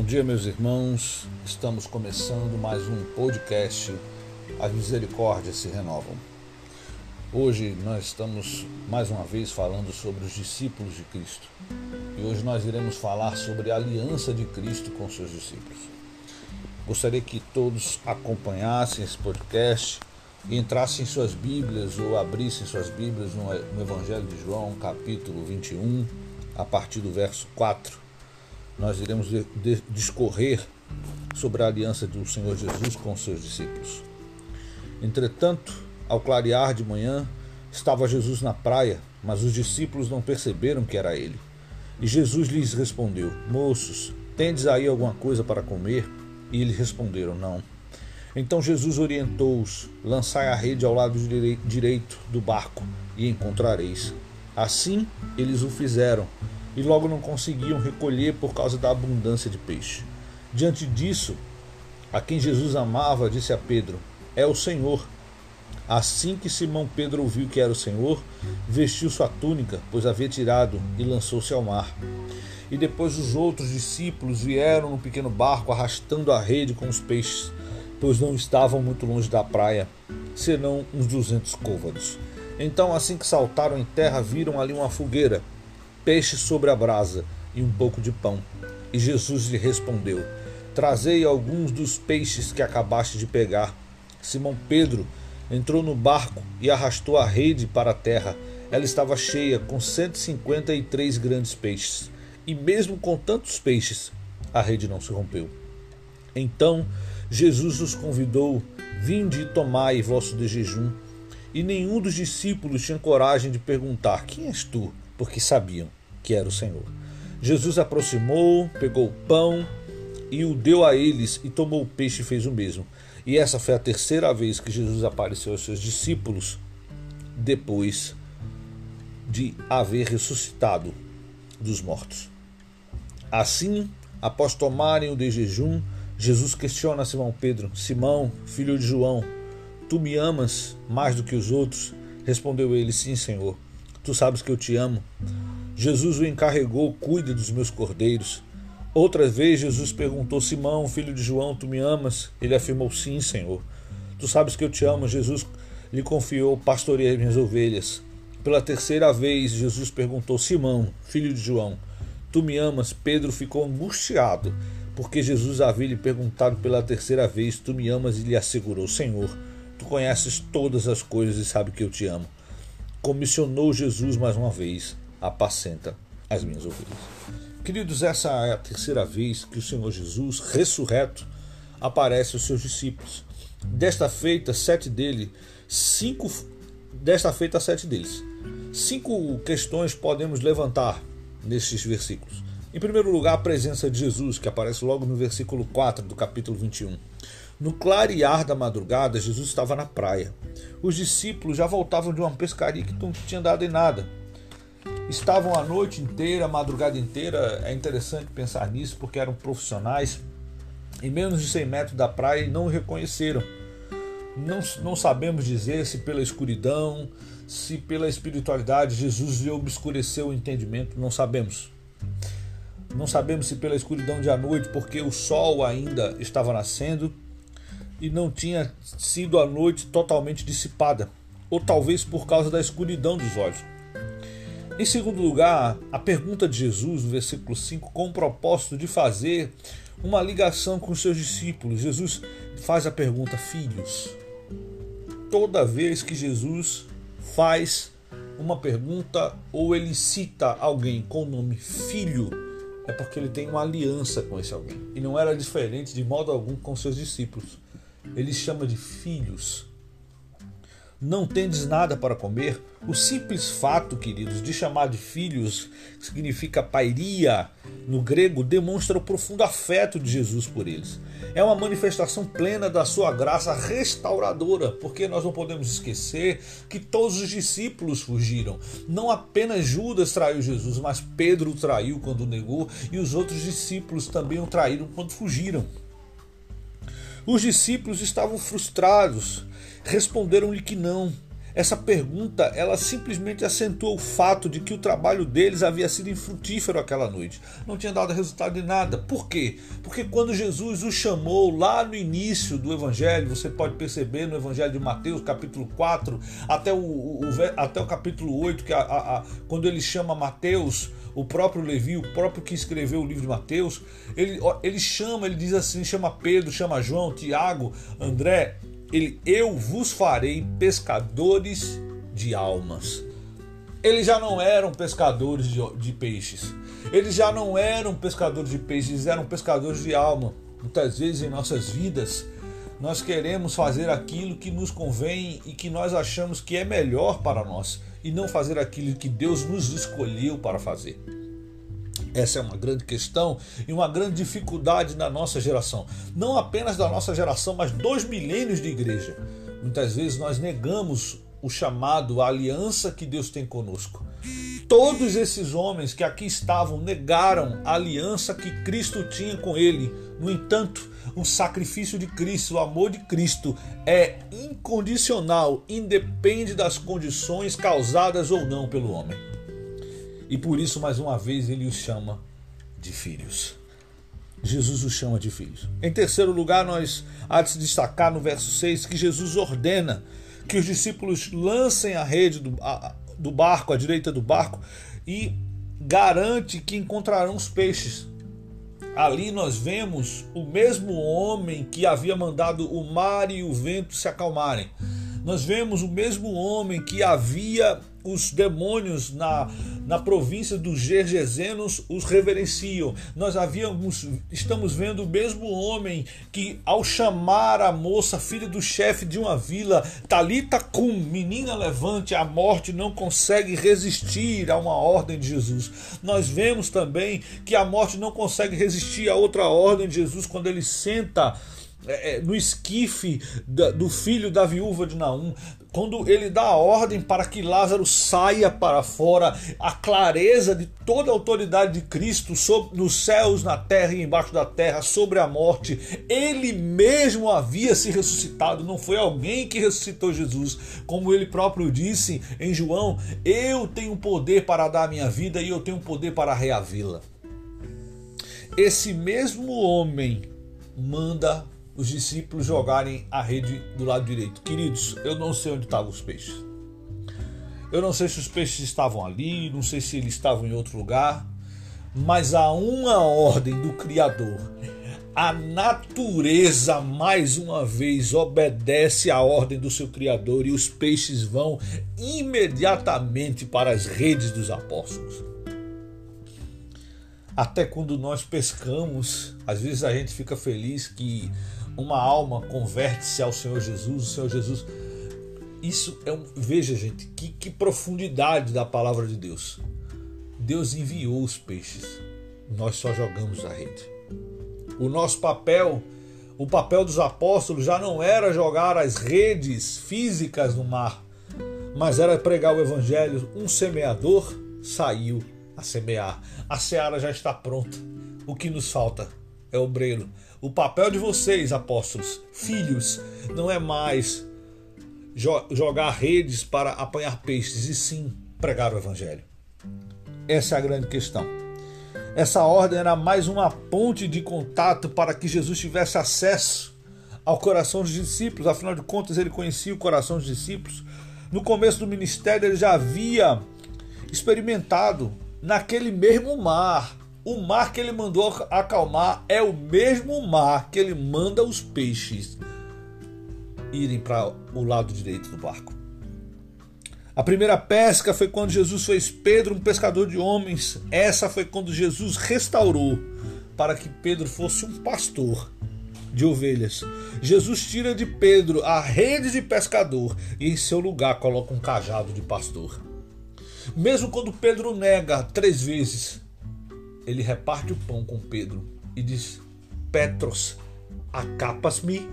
Bom dia, meus irmãos. Estamos começando mais um podcast. As misericórdias se renovam. Hoje nós estamos mais uma vez falando sobre os discípulos de Cristo. E hoje nós iremos falar sobre a aliança de Cristo com seus discípulos. Gostaria que todos acompanhassem esse podcast e entrassem em suas Bíblias ou abrissem suas Bíblias no Evangelho de João, capítulo 21, a partir do verso 4 nós iremos discorrer sobre a aliança do Senhor Jesus com seus discípulos. Entretanto, ao clarear de manhã, estava Jesus na praia, mas os discípulos não perceberam que era ele. E Jesus lhes respondeu: Moços, tendes aí alguma coisa para comer? E eles responderam: Não. Então Jesus orientou-os: Lançai a rede ao lado direito do barco e encontrareis. Assim eles o fizeram e logo não conseguiam recolher por causa da abundância de peixe. Diante disso, a quem Jesus amava, disse a Pedro: É o Senhor. Assim que Simão Pedro ouviu que era o Senhor, vestiu sua túnica, pois havia tirado, e lançou-se ao mar. E depois os outros discípulos vieram no pequeno barco arrastando a rede com os peixes, pois não estavam muito longe da praia, senão uns duzentos côvados. Então, assim que saltaram em terra, viram ali uma fogueira peixe sobre a brasa e um pouco de pão. E Jesus lhe respondeu: Trazei alguns dos peixes que acabaste de pegar. Simão Pedro entrou no barco e arrastou a rede para a terra. Ela estava cheia com 153 grandes peixes. E mesmo com tantos peixes, a rede não se rompeu. Então Jesus os convidou: Vinde e tomai vosso de jejum. E nenhum dos discípulos tinha coragem de perguntar: Quem és tu? Porque sabiam que era o Senhor. Jesus aproximou, pegou o pão e o deu a eles, e tomou o peixe e fez o mesmo. E essa foi a terceira vez que Jesus apareceu aos seus discípulos depois de haver ressuscitado dos mortos. Assim, após tomarem o de jejum, Jesus questiona Simão Pedro: Simão, filho de João, tu me amas mais do que os outros? Respondeu ele: Sim, Senhor Tu sabes que eu te amo. Jesus o encarregou, cuide dos meus cordeiros. Outra vez Jesus perguntou: Simão, filho de João, tu me amas? Ele afirmou: Sim, Senhor. Tu sabes que eu te amo. Jesus lhe confiou: Pastoreei minhas ovelhas. Pela terceira vez, Jesus perguntou: Simão, filho de João, tu me amas? Pedro ficou angustiado, porque Jesus havia lhe perguntado pela terceira vez: Tu me amas? E lhe assegurou: Senhor, tu conheces todas as coisas e sabe que eu te amo comissionou Jesus mais uma vez, apacenta as minhas ovelhas. Queridos, essa é a terceira vez que o Senhor Jesus, ressurreto, aparece aos seus discípulos. Desta feita, sete dele, cinco, desta feita, sete deles. Cinco questões podemos levantar nesses versículos. Em primeiro lugar, a presença de Jesus, que aparece logo no versículo 4 do capítulo 21. No clarear da madrugada, Jesus estava na praia. Os discípulos já voltavam de uma pescaria que não tinha dado em nada. Estavam a noite inteira, a madrugada inteira. É interessante pensar nisso porque eram profissionais. Em menos de 100 metros da praia e não o reconheceram. Não, não sabemos dizer se pela escuridão, se pela espiritualidade Jesus lhe obscureceu o entendimento, não sabemos. Não sabemos se pela escuridão de à noite, porque o sol ainda estava nascendo e não tinha sido a noite totalmente dissipada, ou talvez por causa da escuridão dos olhos. Em segundo lugar, a pergunta de Jesus, no versículo 5, com o propósito de fazer uma ligação com os seus discípulos. Jesus faz a pergunta: Filhos. Toda vez que Jesus faz uma pergunta ou ele cita alguém com o nome filho, é porque ele tem uma aliança com esse alguém. E não era diferente de modo algum com seus discípulos ele chama de filhos. Não tendes nada para comer? O simples fato, queridos, de chamar de filhos, que significa pairia no grego, demonstra o profundo afeto de Jesus por eles. É uma manifestação plena da sua graça restauradora, porque nós não podemos esquecer que todos os discípulos fugiram. Não apenas Judas traiu Jesus, mas Pedro o traiu quando negou e os outros discípulos também o traíram quando fugiram. Os discípulos estavam frustrados, responderam-lhe que não. Essa pergunta, ela simplesmente acentuou o fato de que o trabalho deles havia sido infrutífero aquela noite. Não tinha dado resultado de nada. Por quê? Porque quando Jesus os chamou lá no início do evangelho, você pode perceber no evangelho de Mateus, capítulo 4, até o, o até o capítulo 8, que a, a, a, quando ele chama Mateus, o próprio Levi, o próprio que escreveu o livro de Mateus, ele, ele chama, ele diz assim, chama Pedro, chama João, Tiago, André, ele, eu vos farei pescadores de almas. Eles já não eram pescadores de, de peixes. Eles já não eram pescadores de peixes, eram pescadores de alma. Muitas vezes em nossas vidas, nós queremos fazer aquilo que nos convém e que nós achamos que é melhor para nós, e não fazer aquilo que Deus nos escolheu para fazer. Essa é uma grande questão e uma grande dificuldade na nossa geração. Não apenas da nossa geração, mas dois milênios de igreja. Muitas vezes nós negamos o chamado, a aliança que Deus tem conosco. Todos esses homens que aqui estavam negaram a aliança que Cristo tinha com ele. No entanto, o sacrifício de Cristo, o amor de Cristo é incondicional, independe das condições causadas ou não pelo homem. E por isso, mais uma vez, ele os chama de filhos. Jesus os chama de filhos. Em terceiro lugar, nós há de se destacar no verso 6 que Jesus ordena que os discípulos lancem a rede do, a, do barco, à direita do barco, e garante que encontrarão os peixes. Ali nós vemos o mesmo homem que havia mandado o mar e o vento se acalmarem. Nós vemos o mesmo homem que havia os demônios na, na província dos Gergesenos os reverenciam. Nós havíamos, estamos vendo o mesmo homem que, ao chamar a moça, filha do chefe de uma vila, Talita Cum, menina levante, a morte não consegue resistir a uma ordem de Jesus. Nós vemos também que a morte não consegue resistir a outra ordem de Jesus quando ele senta é, é, no esquife do filho da viúva de Naum, quando ele dá a ordem para que Lázaro saia para fora, a clareza de toda a autoridade de Cristo sobre, nos céus, na terra e embaixo da terra, sobre a morte, ele mesmo havia se ressuscitado, não foi alguém que ressuscitou Jesus, como ele próprio disse em João: Eu tenho poder para dar a minha vida e eu tenho poder para reavê-la. Esse mesmo homem manda os discípulos jogarem a rede do lado direito. Queridos, eu não sei onde estavam os peixes. Eu não sei se os peixes estavam ali, não sei se eles estavam em outro lugar, mas há uma ordem do Criador. A natureza, mais uma vez, obedece à ordem do seu Criador e os peixes vão imediatamente para as redes dos apóstolos. Até quando nós pescamos, às vezes a gente fica feliz que uma alma converte-se ao Senhor Jesus, o Senhor Jesus. Isso é um. Veja, gente, que, que profundidade da palavra de Deus. Deus enviou os peixes, nós só jogamos a rede. O nosso papel, o papel dos apóstolos já não era jogar as redes físicas no mar, mas era pregar o evangelho. Um semeador saiu a semear. A seara já está pronta. O que nos falta é obreiro. O papel de vocês, apóstolos, filhos, não é mais jo jogar redes para apanhar peixes, e sim pregar o evangelho. Essa é a grande questão. Essa ordem era mais uma ponte de contato para que Jesus tivesse acesso ao coração dos discípulos, afinal de contas, ele conhecia o coração dos discípulos. No começo do ministério, ele já havia experimentado naquele mesmo mar o mar que ele mandou acalmar é o mesmo mar que ele manda os peixes irem para o lado direito do barco. A primeira pesca foi quando Jesus fez Pedro um pescador de homens. Essa foi quando Jesus restaurou para que Pedro fosse um pastor de ovelhas. Jesus tira de Pedro a rede de pescador e em seu lugar coloca um cajado de pastor. Mesmo quando Pedro nega três vezes, ele reparte o pão com Pedro e diz: Petros, acapas-me?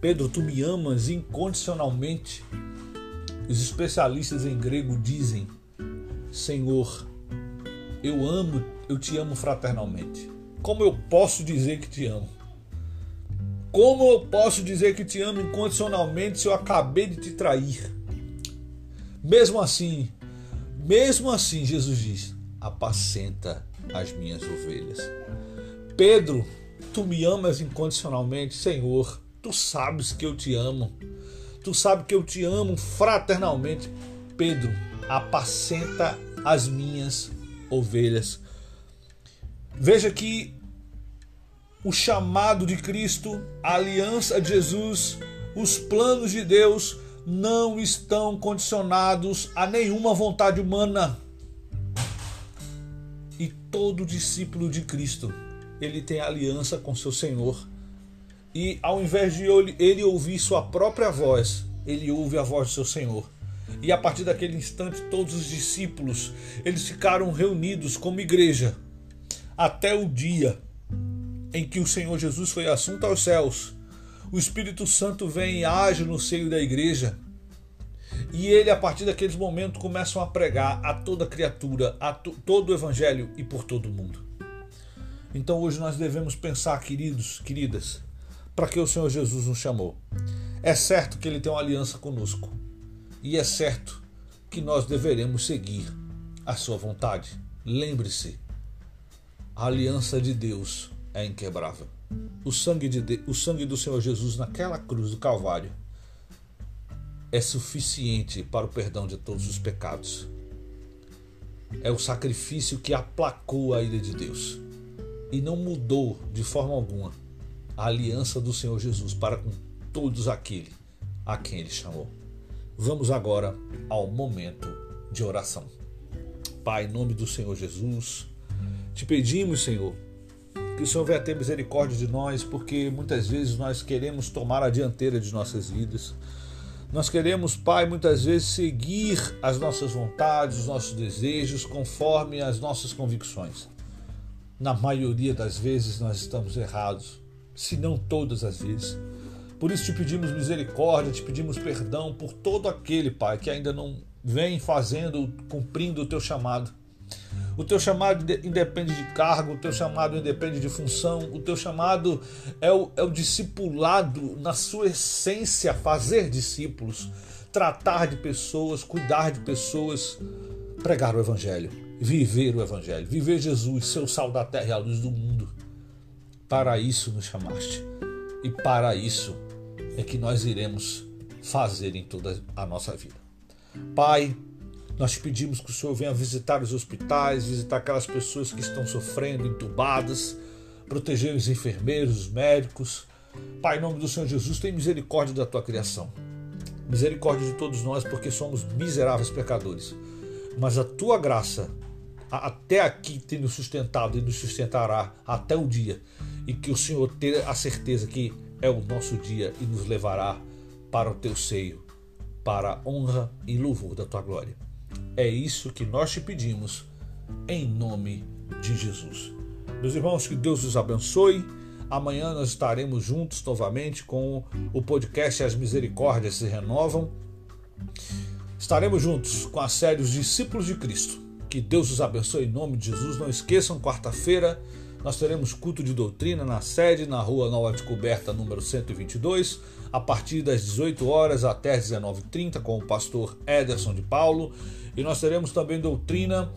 Pedro, tu me amas incondicionalmente? Os especialistas em grego dizem: Senhor, eu amo, eu te amo fraternalmente. Como eu posso dizer que te amo? Como eu posso dizer que te amo incondicionalmente se eu acabei de te trair? Mesmo assim, mesmo assim, Jesus diz: apacenta as minhas ovelhas. Pedro, tu me amas incondicionalmente, Senhor, tu sabes que eu te amo. Tu sabes que eu te amo fraternalmente. Pedro, apacenta as minhas ovelhas. Veja que o chamado de Cristo, a aliança de Jesus, os planos de Deus não estão condicionados a nenhuma vontade humana. E todo discípulo de Cristo, ele tem aliança com seu Senhor. E ao invés de ele ouvir sua própria voz, ele ouve a voz do seu Senhor. E a partir daquele instante, todos os discípulos, eles ficaram reunidos como igreja até o dia em que o Senhor Jesus foi assunto aos céus. O Espírito Santo vem e age no seio da igreja. E ele, a partir daqueles momentos, começam a pregar a toda criatura, a todo o evangelho e por todo o mundo. Então hoje nós devemos pensar, queridos, queridas, para que o Senhor Jesus nos chamou. É certo que ele tem uma aliança conosco. E é certo que nós deveremos seguir a sua vontade. Lembre-se, a aliança de Deus é inquebrável. O sangue, de Deus, o sangue do Senhor Jesus naquela cruz do Calvário é suficiente para o perdão de todos os pecados. É o sacrifício que aplacou a ira de Deus e não mudou de forma alguma a aliança do Senhor Jesus para com todos aqueles a quem ele chamou. Vamos agora ao momento de oração. Pai, em nome do Senhor Jesus, te pedimos, Senhor, que o Senhor venha ter misericórdia de nós, porque muitas vezes nós queremos tomar a dianteira de nossas vidas nós queremos, Pai, muitas vezes seguir as nossas vontades, os nossos desejos, conforme as nossas convicções. Na maioria das vezes nós estamos errados, se não todas as vezes. Por isso te pedimos misericórdia, te pedimos perdão por todo aquele, Pai, que ainda não vem fazendo, cumprindo o teu chamado. O teu chamado independe de cargo, o teu chamado independe de função, o teu chamado é o, é o discipulado na sua essência, fazer discípulos, tratar de pessoas, cuidar de pessoas, pregar o Evangelho, viver o Evangelho, viver Jesus, seu sal da terra e a luz do mundo. Para isso nos chamaste e para isso é que nós iremos fazer em toda a nossa vida. Pai, nós pedimos que o Senhor venha visitar os hospitais, visitar aquelas pessoas que estão sofrendo, entubadas, proteger os enfermeiros, os médicos. Pai, em nome do Senhor Jesus, tem misericórdia da tua criação. Misericórdia de todos nós, porque somos miseráveis pecadores. Mas a tua graça até aqui tem nos sustentado e nos sustentará até o dia e que o Senhor tenha a certeza que é o nosso dia e nos levará para o teu seio, para a honra e louvor da tua glória. É isso que nós te pedimos, em nome de Jesus. Meus irmãos, que Deus os abençoe. Amanhã nós estaremos juntos novamente com o podcast As Misericórdias se Renovam. Estaremos juntos com a série Os Discípulos de Cristo. Que Deus os abençoe em nome de Jesus. Não esqueçam, quarta-feira nós teremos culto de doutrina na sede, na rua Nova Descoberta, número 122, a partir das 18 horas até as 19h30, com o pastor Ederson de Paulo. E nós teremos também doutrina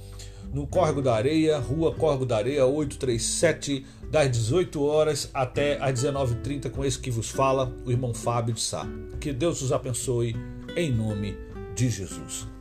no Córrego da Areia, Rua Córrego da Areia 837, das 18 horas até as 19h30, com esse que vos fala, o irmão Fábio de Sá. Que Deus os abençoe em nome de Jesus.